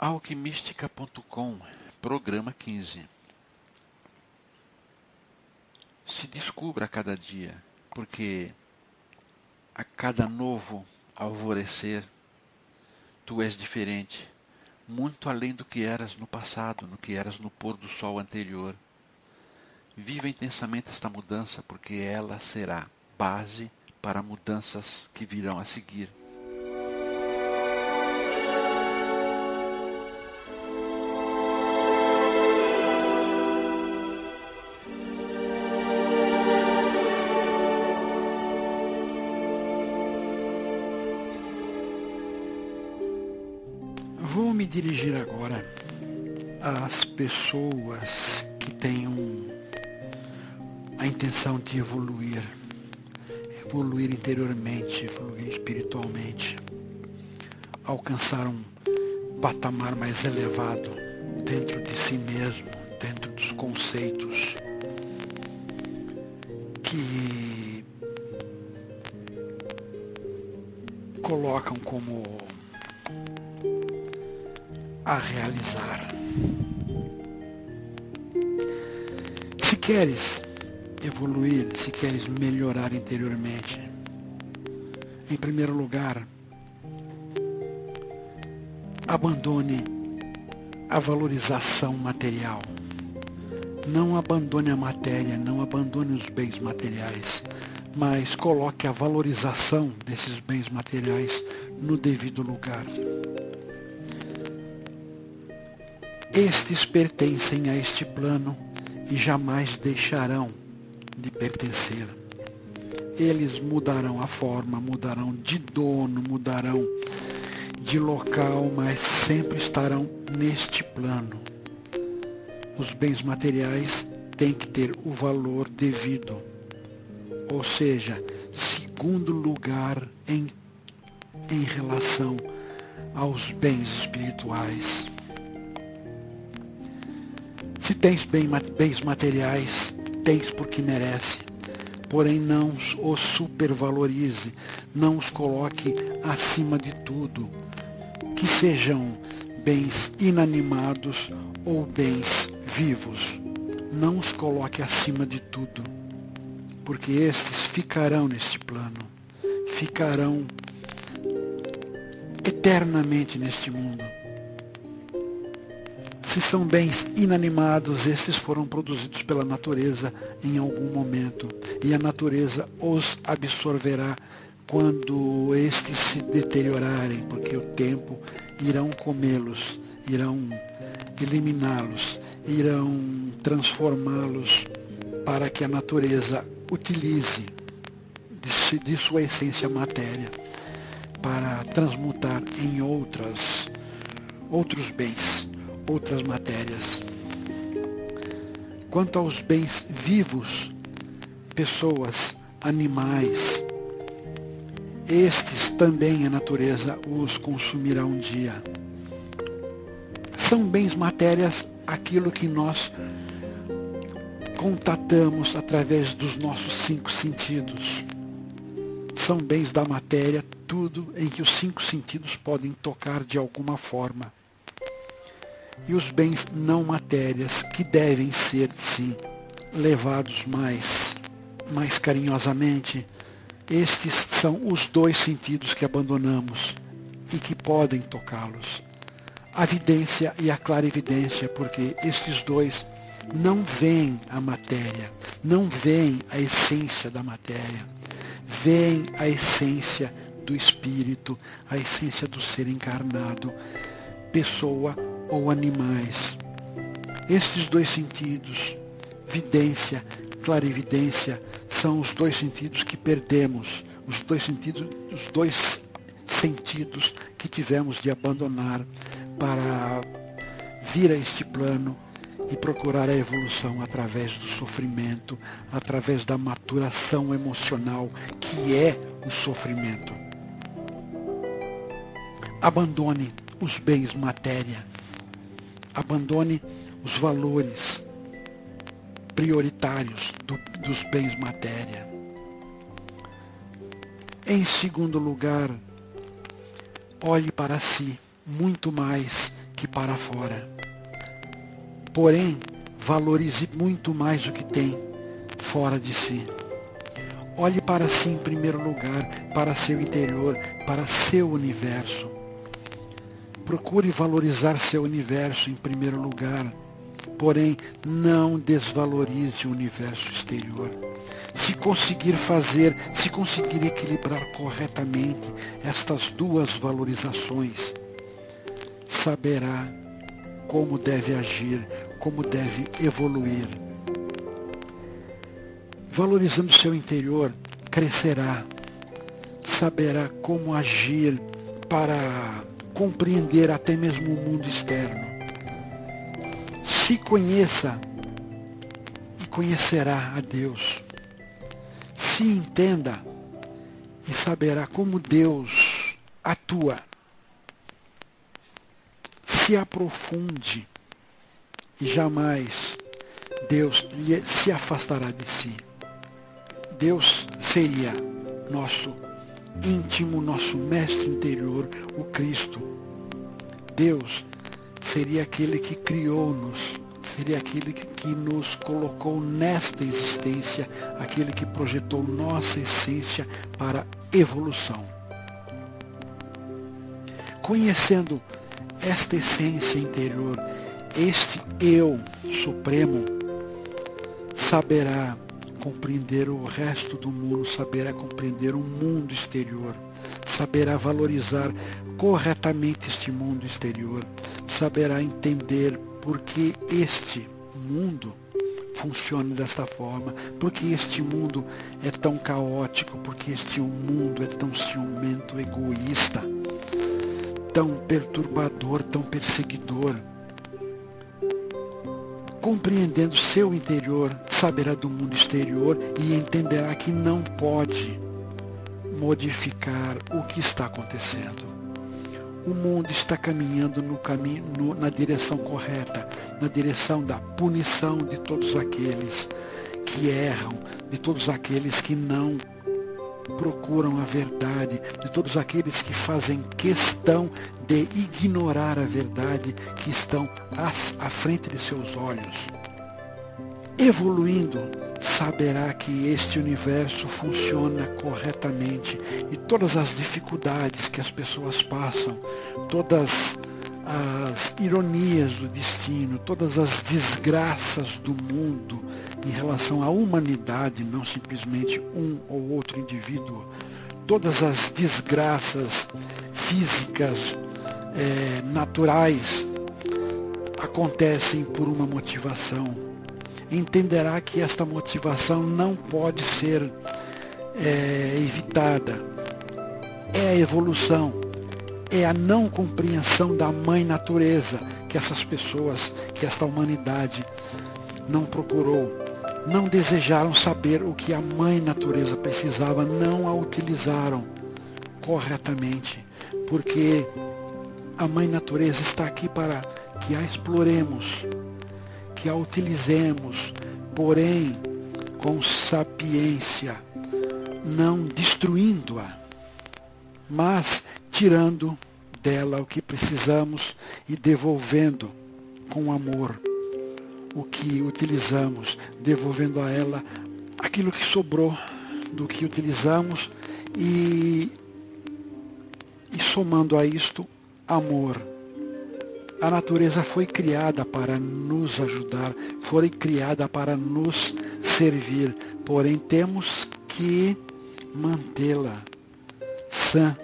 Alquimistica.com, programa 15. Se descubra a cada dia, porque a cada novo alvorecer tu és diferente, muito além do que eras no passado, no que eras no pôr do sol anterior. Viva intensamente esta mudança, porque ela será base para mudanças que virão a seguir. Dirigir agora às pessoas que tenham a intenção de evoluir, evoluir interiormente, evoluir espiritualmente, alcançar um patamar mais elevado dentro de si mesmo, dentro dos conceitos que colocam como a realizar. Se queres evoluir, se queres melhorar interiormente, em primeiro lugar, abandone a valorização material. Não abandone a matéria, não abandone os bens materiais, mas coloque a valorização desses bens materiais no devido lugar. Estes pertencem a este plano e jamais deixarão de pertencer. Eles mudarão a forma, mudarão de dono, mudarão de local, mas sempre estarão neste plano. Os bens materiais têm que ter o valor devido, ou seja, segundo lugar em, em relação aos bens espirituais. Se tens bens materiais, tens porque merece. Porém, não os supervalorize, não os coloque acima de tudo. Que sejam bens inanimados ou bens vivos. Não os coloque acima de tudo, porque estes ficarão neste plano, ficarão eternamente neste mundo se são bens inanimados, esses foram produzidos pela natureza em algum momento, e a natureza os absorverá quando estes se deteriorarem, porque o tempo irão comê-los, irão eliminá-los, irão transformá-los para que a natureza utilize de, de sua essência matéria para transmutar em outras outros bens outras matérias. Quanto aos bens vivos, pessoas, animais, estes também a natureza os consumirá um dia. São bens matérias aquilo que nós contatamos através dos nossos cinco sentidos. São bens da matéria, tudo em que os cinco sentidos podem tocar de alguma forma e os bens não matérias que devem ser, sim, levados mais, mais carinhosamente. Estes são os dois sentidos que abandonamos e que podem tocá-los. A vidência e a clarividência, porque estes dois não veem a matéria, não veem a essência da matéria, veem a essência do espírito, a essência do ser encarnado, pessoa ou animais. Estes dois sentidos, vidência, clarividência, são os dois sentidos que perdemos, os dois sentidos, os dois sentidos que tivemos de abandonar para vir a este plano e procurar a evolução através do sofrimento, através da maturação emocional, que é o sofrimento. Abandone os bens matéria, abandone os valores prioritários do, dos bens matéria. Em segundo lugar, olhe para si muito mais que para fora. Porém, valorize muito mais o que tem fora de si. Olhe para si em primeiro lugar, para seu interior, para seu universo. Procure valorizar seu universo em primeiro lugar, porém não desvalorize o universo exterior. Se conseguir fazer, se conseguir equilibrar corretamente estas duas valorizações, saberá como deve agir, como deve evoluir. Valorizando seu interior, crescerá, saberá como agir para compreender até mesmo o mundo externo. Se conheça e conhecerá a Deus. Se entenda e saberá como Deus atua. Se aprofunde e jamais Deus se afastará de si. Deus seria nosso íntimo, nosso mestre interior, o Cristo. Deus seria aquele que criou-nos, seria aquele que nos colocou nesta existência, aquele que projetou nossa essência para evolução. Conhecendo esta essência interior, este eu supremo, saberá compreender o resto do mundo, saberá compreender o mundo exterior, saberá valorizar corretamente este mundo exterior, saberá entender por que este mundo funciona desta forma, porque este mundo é tão caótico, porque este mundo é tão ciumento, egoísta, tão perturbador, tão perseguidor compreendendo seu interior, saberá do mundo exterior e entenderá que não pode modificar o que está acontecendo. O mundo está caminhando no caminho, no, na direção correta, na direção da punição de todos aqueles que erram, de todos aqueles que não procuram a verdade, de todos aqueles que fazem questão de ignorar a verdade que estão à frente de seus olhos. Evoluindo, saberá que este universo funciona corretamente e todas as dificuldades que as pessoas passam, todas as ironias do destino, todas as desgraças do mundo em relação à humanidade, não simplesmente um ou outro indivíduo, todas as desgraças físicas, é, naturais, acontecem por uma motivação. Entenderá que esta motivação não pode ser é, evitada. É a evolução é a não compreensão da mãe natureza que essas pessoas, que esta humanidade não procurou, não desejaram saber o que a mãe natureza precisava, não a utilizaram corretamente, porque a mãe natureza está aqui para que a exploremos, que a utilizemos, porém com sapiência, não destruindo-a, mas tirando dela o que precisamos e devolvendo com amor o que utilizamos, devolvendo a ela aquilo que sobrou do que utilizamos e, e somando a isto amor. A natureza foi criada para nos ajudar, foi criada para nos servir, porém temos que mantê-la sã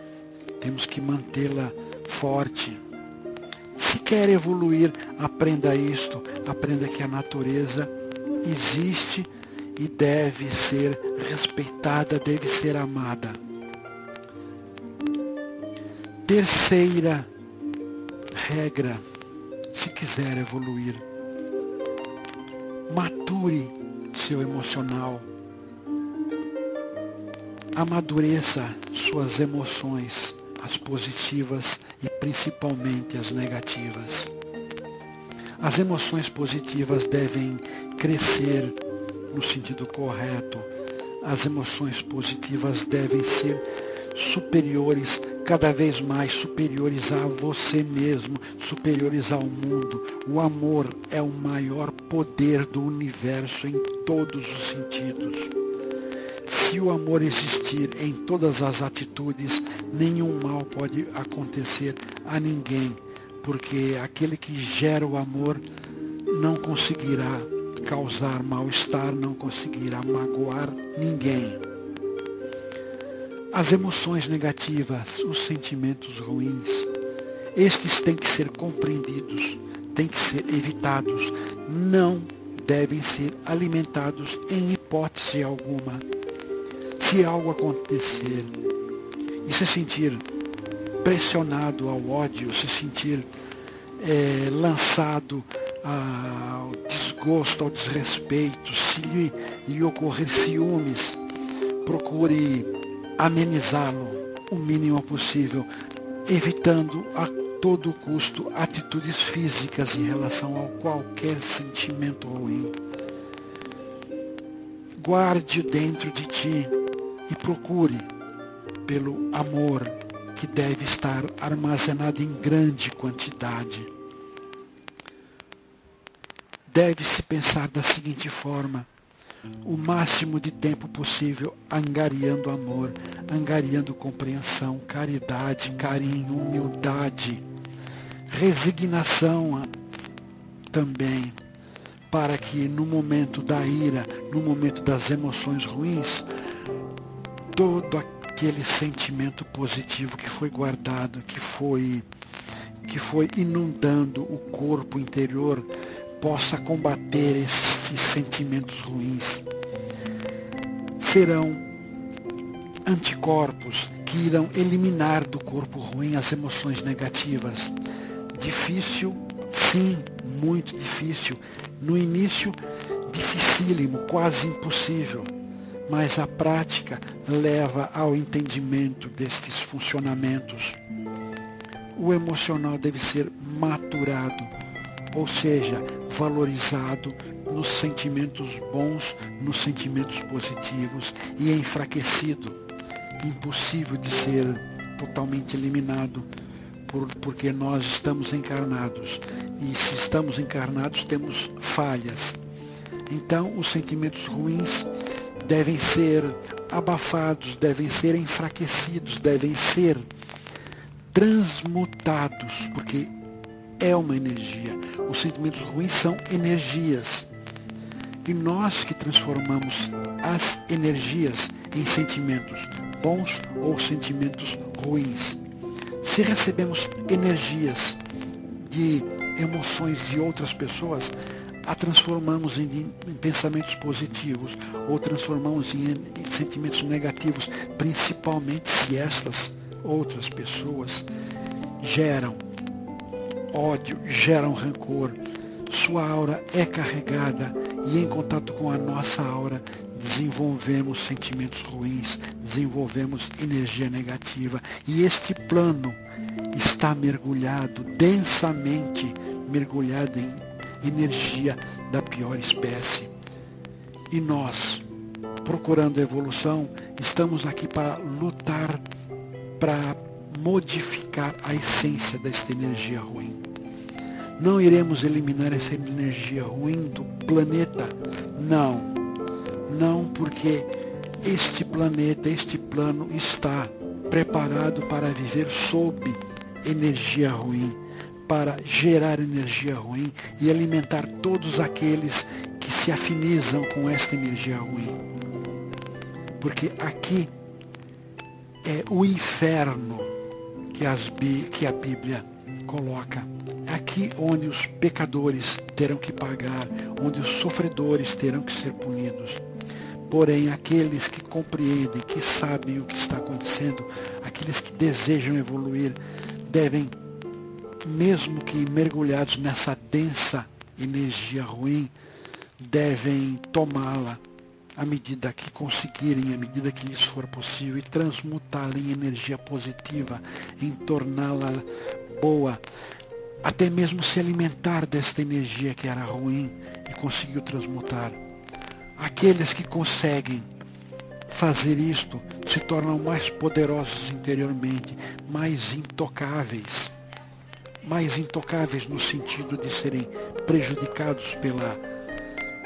temos que mantê-la forte. Se quer evoluir, aprenda isto, aprenda que a natureza existe e deve ser respeitada, deve ser amada. Terceira regra, se quiser evoluir, mature seu emocional, amadureça suas emoções as positivas e principalmente as negativas. As emoções positivas devem crescer no sentido correto. As emoções positivas devem ser superiores cada vez mais superiores a você mesmo, superiores ao mundo. O amor é o maior poder do universo em todos os sentidos. Se o amor existir em todas as atitudes, nenhum mal pode acontecer a ninguém, porque aquele que gera o amor não conseguirá causar mal-estar, não conseguirá magoar ninguém. As emoções negativas, os sentimentos ruins, estes têm que ser compreendidos, têm que ser evitados, não devem ser alimentados em hipótese alguma. Se algo acontecer e se sentir pressionado ao ódio, se sentir é, lançado ao desgosto, ao desrespeito, se lhe, lhe ocorrer ciúmes, procure amenizá-lo o mínimo possível, evitando a todo custo atitudes físicas em relação a qualquer sentimento ruim. Guarde dentro de ti e procure pelo amor que deve estar armazenado em grande quantidade. Deve-se pensar da seguinte forma: o máximo de tempo possível angariando amor, angariando compreensão, caridade, carinho, humildade, resignação também, para que no momento da ira, no momento das emoções ruins, todo aquele sentimento positivo que foi guardado, que foi que foi inundando o corpo interior, possa combater esses sentimentos ruins. Serão anticorpos que irão eliminar do corpo ruim as emoções negativas. Difícil, sim, muito difícil. No início, dificílimo, quase impossível. Mas a prática leva ao entendimento destes funcionamentos. O emocional deve ser maturado ou seja, valorizado nos sentimentos bons, nos sentimentos positivos e enfraquecido, impossível de ser totalmente eliminado, por, porque nós estamos encarnados e se estamos encarnados temos falhas. Então, os sentimentos ruins devem ser abafados, devem ser enfraquecidos, devem ser transmutados, porque é uma energia. Os sentimentos ruins são energias. E nós que transformamos as energias em sentimentos bons ou sentimentos ruins. Se recebemos energias de emoções de outras pessoas, a transformamos em, em pensamentos positivos ou transformamos em, em sentimentos negativos, principalmente se estas outras pessoas geram ódio, geram rancor. Sua aura é carregada e em contato com a nossa aura desenvolvemos sentimentos ruins, desenvolvemos energia negativa. E este plano está mergulhado, densamente mergulhado em energia da pior espécie. E nós, procurando evolução, estamos aqui para lutar, para modificar a essência desta energia ruim. Não iremos eliminar essa energia ruim do planeta. Não. Não, porque este planeta, este plano está preparado para viver sob energia ruim, para gerar energia ruim e alimentar todos aqueles que se afinizam com esta energia ruim. Porque aqui é o inferno que, as, que a Bíblia coloca. É aqui onde os pecadores terão que pagar, onde os sofredores terão que ser punidos. Porém, aqueles que compreendem, que sabem o que está acontecendo, aqueles que desejam evoluir, devem, mesmo que mergulhados nessa densa energia ruim, devem tomá-la à medida que conseguirem, à medida que lhes for possível, e transmutá-la em energia positiva, em torná-la boa, até mesmo se alimentar desta energia que era ruim e conseguiu transmutar. Aqueles que conseguem fazer isto se tornam mais poderosos interiormente, mais intocáveis. Mais intocáveis no sentido de serem prejudicados pela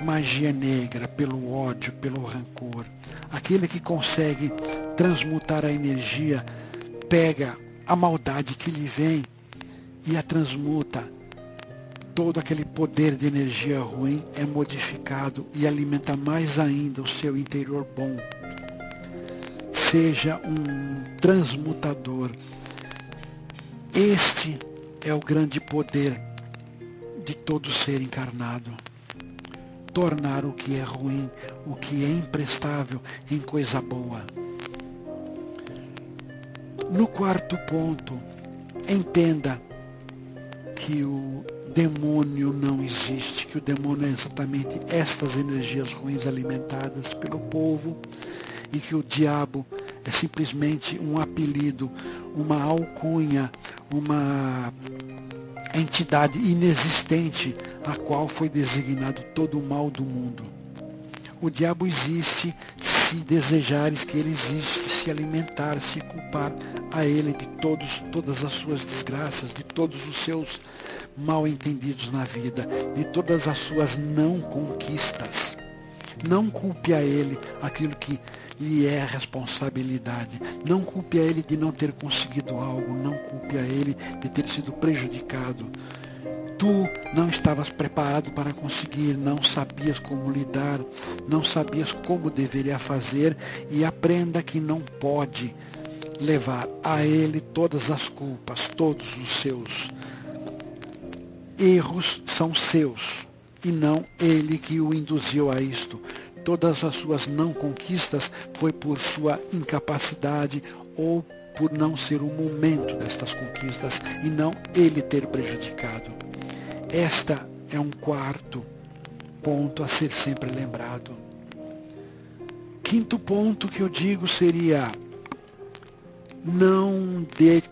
magia negra, pelo ódio, pelo rancor. Aquele que consegue transmutar a energia, pega a maldade que lhe vem e a transmuta. Todo aquele poder de energia ruim é modificado e alimenta mais ainda o seu interior bom. Seja um transmutador. Este é o grande poder de todo ser encarnado. Tornar o que é ruim, o que é imprestável, em coisa boa. No quarto ponto, entenda que o demônio não existe, que o demônio é exatamente estas energias ruins alimentadas pelo povo e que o diabo é simplesmente um apelido, uma alcunha, uma entidade inexistente a qual foi designado todo o mal do mundo. O diabo existe se desejares que ele existe, se alimentar, se culpar a ele de todos, todas as suas desgraças, de todos os seus mal entendidos na vida, de todas as suas não conquistas. Não culpe a ele aquilo que lhe é responsabilidade. Não culpe a ele de não ter conseguido algo. Não culpe a ele de ter sido prejudicado. Tu não estavas preparado para conseguir, não sabias como lidar, não sabias como deveria fazer e aprenda que não pode levar a ele todas as culpas, todos os seus erros são seus e não ele que o induziu a isto. Todas as suas não conquistas foi por sua incapacidade ou por não ser o momento destas conquistas e não ele ter prejudicado. Esta é um quarto ponto a ser sempre lembrado. Quinto ponto que eu digo seria: não dê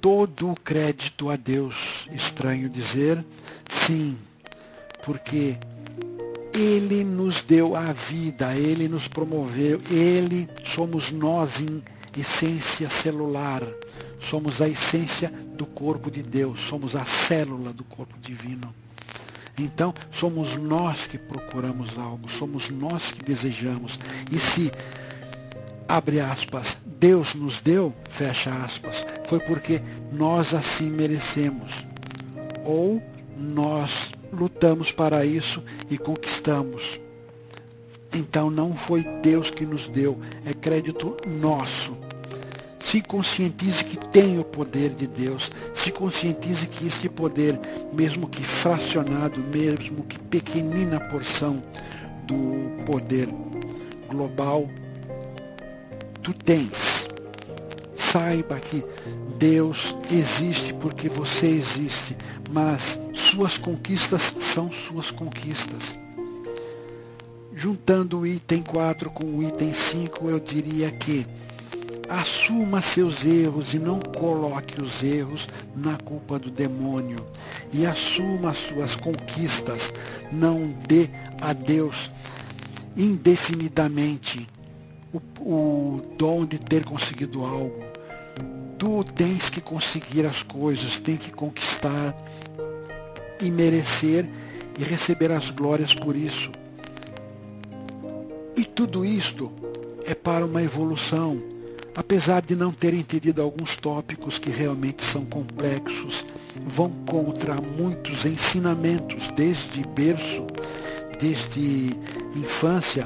todo o crédito a Deus. Estranho dizer, sim, porque Ele nos deu a vida, Ele nos promoveu, Ele somos nós em essência celular, somos a essência do corpo de Deus, somos a célula do corpo divino. Então, somos nós que procuramos algo, somos nós que desejamos. E se, abre aspas, Deus nos deu, fecha aspas, foi porque nós assim merecemos. Ou nós lutamos para isso e conquistamos. Então não foi Deus que nos deu, é crédito nosso. Se conscientize que tem o poder de Deus. Se conscientize que este poder, mesmo que fracionado, mesmo que pequenina porção do poder global, tu tens. Saiba que Deus existe porque você existe, mas suas conquistas são suas conquistas. Juntando o item 4 com o item 5, eu diria que assuma seus erros e não coloque os erros na culpa do demônio. E assuma suas conquistas. Não dê a Deus indefinidamente o, o dom de ter conseguido algo. Tu tens que conseguir as coisas, tem que conquistar e merecer e receber as glórias por isso. E tudo isto é para uma evolução apesar de não ter entendido alguns tópicos que realmente são complexos, vão contra muitos ensinamentos desde berço, desde infância.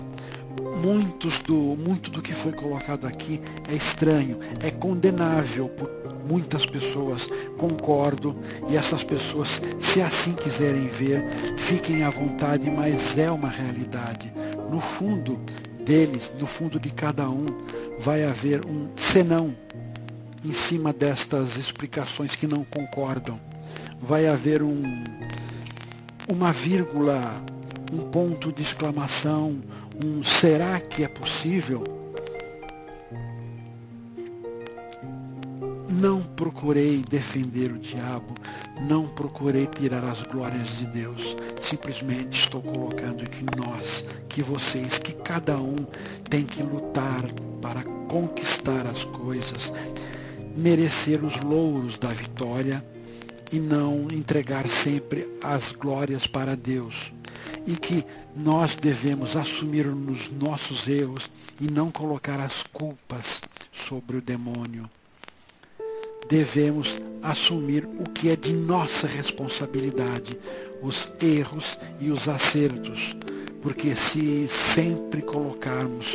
Muitos do, muito do que foi colocado aqui é estranho, é condenável por muitas pessoas, concordo, e essas pessoas, se assim quiserem ver, fiquem à vontade, mas é uma realidade. No fundo deles, no fundo de cada um, vai haver um senão em cima destas explicações que não concordam. Vai haver um, uma vírgula, um ponto de exclamação, um será que é possível? Não procurei defender o diabo, não procurei tirar as glórias de Deus. Simplesmente estou colocando que nós, que vocês, que cada um tem que lutar para conquistar as coisas, merecer os louros da vitória e não entregar sempre as glórias para Deus. E que nós devemos assumir os nossos erros e não colocar as culpas sobre o demônio. Devemos assumir o que é de nossa responsabilidade, os erros e os acertos, porque se sempre colocarmos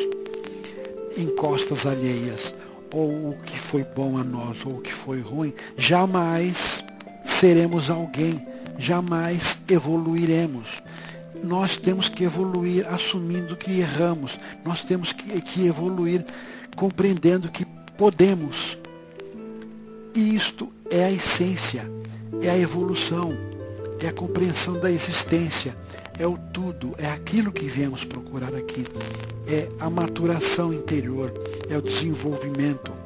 em costas alheias ou o que foi bom a nós ou o que foi ruim, jamais seremos alguém, jamais evoluiremos. Nós temos que evoluir assumindo que erramos, nós temos que, que evoluir compreendendo que podemos. E isto é a essência, é a evolução, é a compreensão da existência, é o tudo, é aquilo que viemos procurar aqui, é a maturação interior, é o desenvolvimento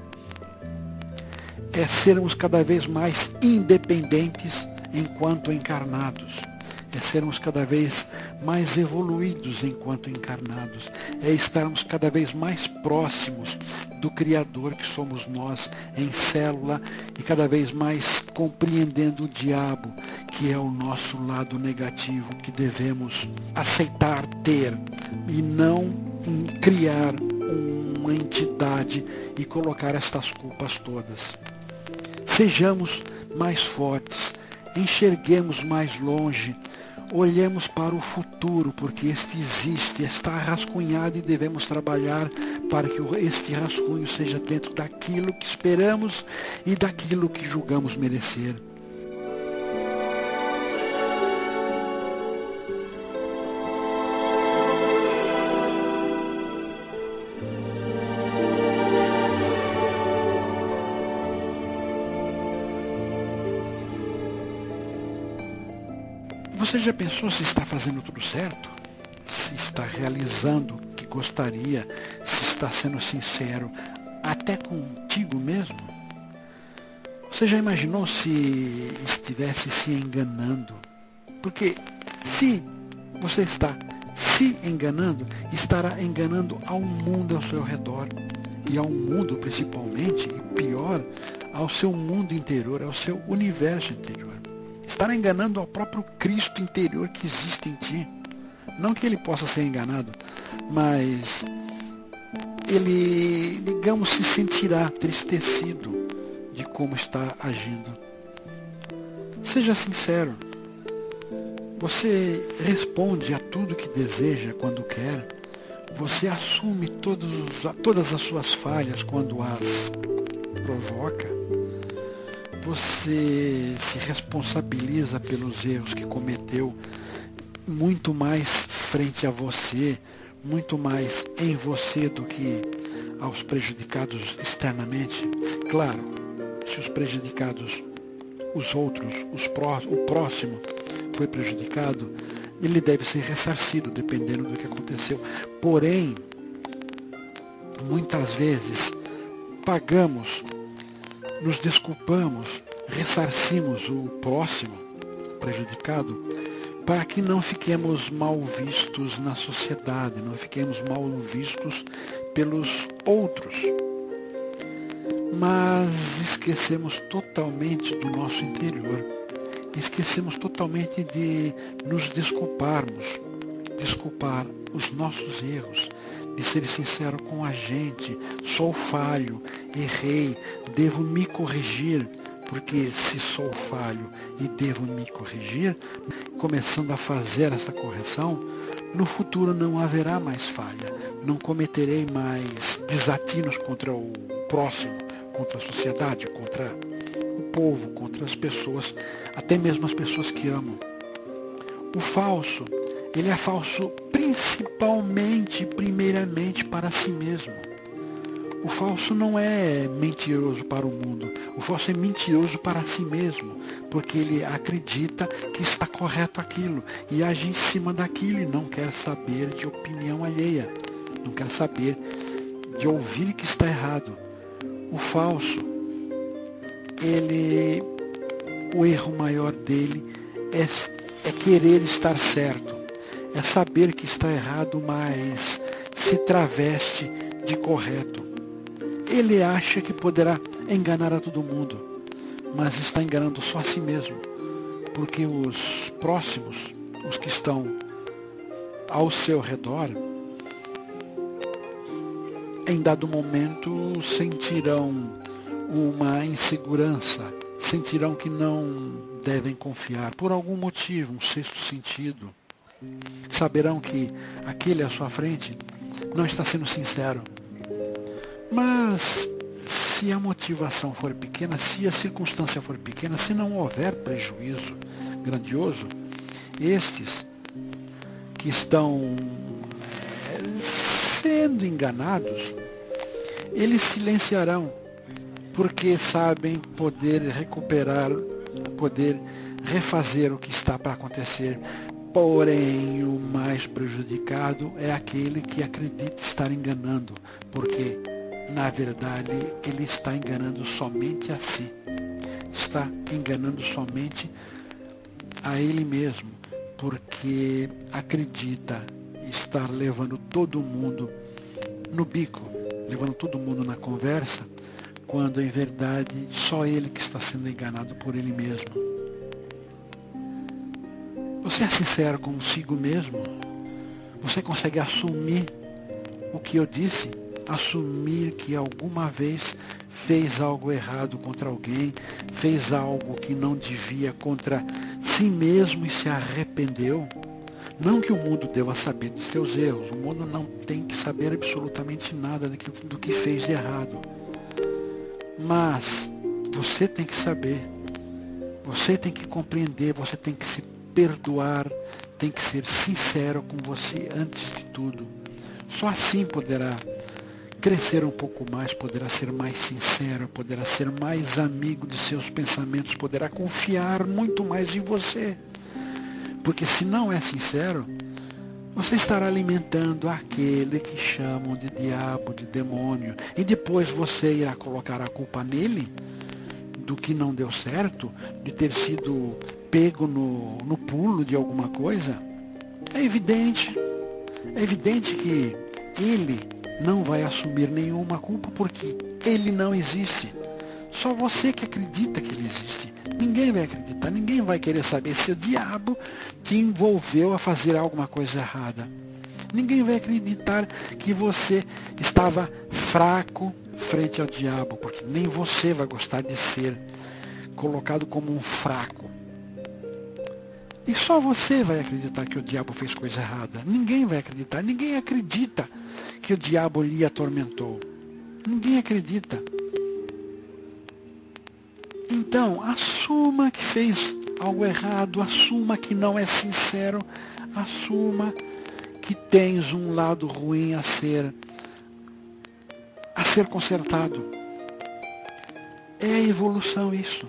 é sermos cada vez mais independentes enquanto encarnados. É sermos cada vez mais evoluídos enquanto encarnados. É estarmos cada vez mais próximos do Criador que somos nós em célula e cada vez mais compreendendo o diabo, que é o nosso lado negativo que devemos aceitar ter e não criar uma entidade e colocar estas culpas todas. Sejamos mais fortes, enxerguemos mais longe, olhemos para o futuro, porque este existe, está rascunhado e devemos trabalhar para que este rascunho seja dentro daquilo que esperamos e daquilo que julgamos merecer. Você já pensou se está fazendo tudo certo? Se está realizando o que gostaria? Se está sendo sincero até contigo mesmo? Você já imaginou se estivesse se enganando? Porque se você está se enganando, estará enganando ao mundo ao seu redor. E ao mundo principalmente, e pior, ao seu mundo interior, ao seu universo interior estar enganando ao próprio Cristo interior que existe em ti. Não que ele possa ser enganado, mas ele, digamos, se sentirá tristecido de como está agindo. Seja sincero. Você responde a tudo que deseja quando quer. Você assume os, todas as suas falhas quando as provoca você se responsabiliza pelos erros que cometeu muito mais frente a você, muito mais em você do que aos prejudicados externamente. Claro, se os prejudicados, os outros, os pró o próximo foi prejudicado, ele deve ser ressarcido dependendo do que aconteceu. Porém, muitas vezes pagamos nos desculpamos, ressarcimos o próximo prejudicado para que não fiquemos mal vistos na sociedade, não fiquemos mal vistos pelos outros. Mas esquecemos totalmente do nosso interior, esquecemos totalmente de nos desculparmos, desculpar os nossos erros, de ser sincero com a gente. Sou falho, errei, devo me corrigir, porque se sou falho e devo me corrigir, começando a fazer essa correção, no futuro não haverá mais falha, não cometerei mais desatinos contra o próximo, contra a sociedade, contra o povo, contra as pessoas, até mesmo as pessoas que amo. O falso ele é falso principalmente, primeiramente, para si mesmo. O falso não é mentiroso para o mundo. O falso é mentiroso para si mesmo, porque ele acredita que está correto aquilo e age em cima daquilo e não quer saber de opinião alheia. Não quer saber de ouvir que está errado. O falso, ele, o erro maior dele é, é querer estar certo é saber que está errado, mas se traveste de correto. Ele acha que poderá enganar a todo mundo, mas está enganando só a si mesmo, porque os próximos, os que estão ao seu redor, em dado momento sentirão uma insegurança, sentirão que não devem confiar por algum motivo, um sexto sentido. Saberão que aquele à sua frente não está sendo sincero. Mas se a motivação for pequena, se a circunstância for pequena, se não houver prejuízo grandioso, estes que estão eh, sendo enganados, eles silenciarão, porque sabem poder recuperar, poder refazer o que está para acontecer. Porém, o mais prejudicado é aquele que acredita estar enganando, porque na verdade ele está enganando somente a si, está enganando somente a ele mesmo, porque acredita estar levando todo mundo no bico, levando todo mundo na conversa, quando em verdade só ele que está sendo enganado por ele mesmo. Você é sincero consigo mesmo? Você consegue assumir o que eu disse? Assumir que alguma vez fez algo errado contra alguém, fez algo que não devia contra si mesmo e se arrependeu? Não que o mundo deva saber de seus erros, o mundo não tem que saber absolutamente nada do que, do que fez de errado. Mas você tem que saber, você tem que compreender, você tem que se perdoar, tem que ser sincero com você antes de tudo. Só assim poderá crescer um pouco mais, poderá ser mais sincero, poderá ser mais amigo de seus pensamentos, poderá confiar muito mais em você. Porque se não é sincero, você estará alimentando aquele que chamam de diabo, de demônio. E depois você irá colocar a culpa nele do que não deu certo, de ter sido pego no, no pulo de alguma coisa. É evidente, é evidente que ele não vai assumir nenhuma culpa porque ele não existe. Só você que acredita que ele existe. Ninguém vai acreditar, ninguém vai querer saber se o diabo te envolveu a fazer alguma coisa errada. Ninguém vai acreditar que você estava fraco frente ao diabo, porque nem você vai gostar de ser colocado como um fraco. E só você vai acreditar que o diabo fez coisa errada. Ninguém vai acreditar. Ninguém acredita que o diabo lhe atormentou. Ninguém acredita. Então, assuma que fez algo errado, assuma que não é sincero, assuma que tens um lado ruim a ser a ser consertado. É evolução isso.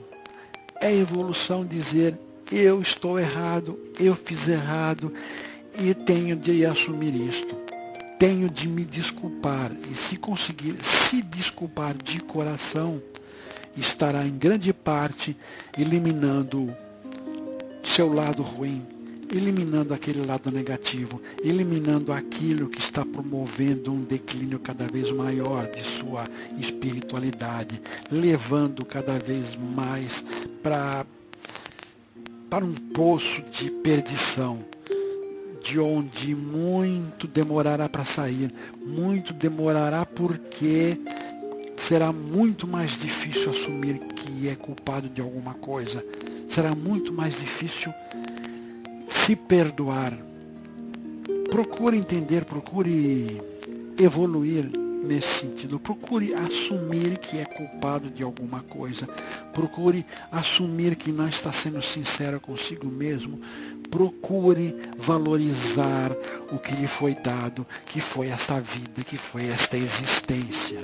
É evolução dizer eu estou errado, eu fiz errado e tenho de assumir isto. Tenho de me desculpar e se conseguir se desculpar de coração, estará em grande parte eliminando seu lado ruim, eliminando aquele lado negativo, eliminando aquilo que está promovendo um declínio cada vez maior de sua espiritualidade, levando cada vez mais para para um poço de perdição, de onde muito demorará para sair, muito demorará porque será muito mais difícil assumir que é culpado de alguma coisa. Será muito mais difícil se perdoar. Procure entender, procure evoluir nesse sentido. Procure assumir que é culpado de alguma coisa. Procure assumir que não está sendo sincero consigo mesmo. Procure valorizar o que lhe foi dado, que foi esta vida, que foi esta existência.